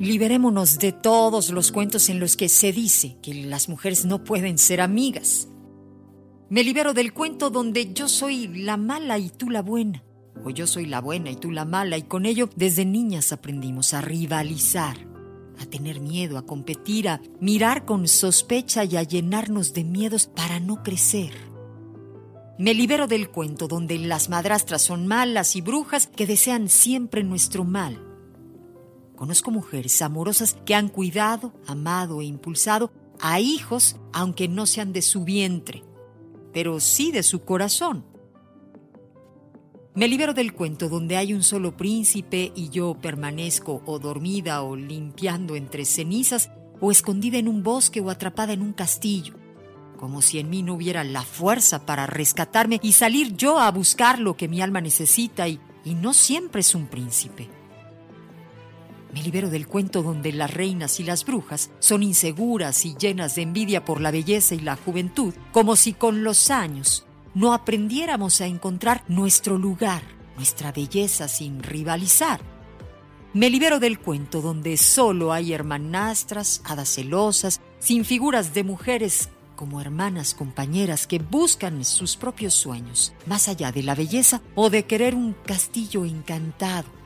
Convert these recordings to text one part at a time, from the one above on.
Liberémonos de todos los cuentos en los que se dice que las mujeres no pueden ser amigas. Me libero del cuento donde yo soy la mala y tú la buena, o yo soy la buena y tú la mala, y con ello desde niñas aprendimos a rivalizar, a tener miedo, a competir, a mirar con sospecha y a llenarnos de miedos para no crecer. Me libero del cuento donde las madrastras son malas y brujas que desean siempre nuestro mal Conozco mujeres amorosas que han cuidado, amado e impulsado a hijos, aunque no sean de su vientre, pero sí de su corazón. Me libero del cuento donde hay un solo príncipe y yo permanezco o dormida o limpiando entre cenizas o escondida en un bosque o atrapada en un castillo, como si en mí no hubiera la fuerza para rescatarme y salir yo a buscar lo que mi alma necesita y, y no siempre es un príncipe. Me libero del cuento donde las reinas y las brujas son inseguras y llenas de envidia por la belleza y la juventud, como si con los años no aprendiéramos a encontrar nuestro lugar, nuestra belleza sin rivalizar. Me libero del cuento donde solo hay hermanastras, hadas celosas, sin figuras de mujeres como hermanas compañeras que buscan sus propios sueños, más allá de la belleza o de querer un castillo encantado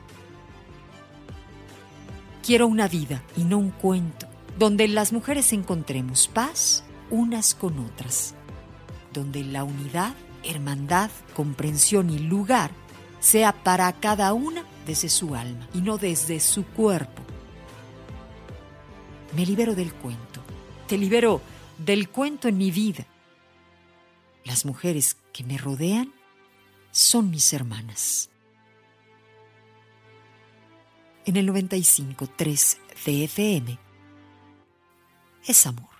Quiero una vida y no un cuento, donde las mujeres encontremos paz unas con otras, donde la unidad, hermandad, comprensión y lugar sea para cada una desde su alma y no desde su cuerpo. Me libero del cuento, te libero del cuento en mi vida. Las mujeres que me rodean son mis hermanas en el 95.3 CFM es amor.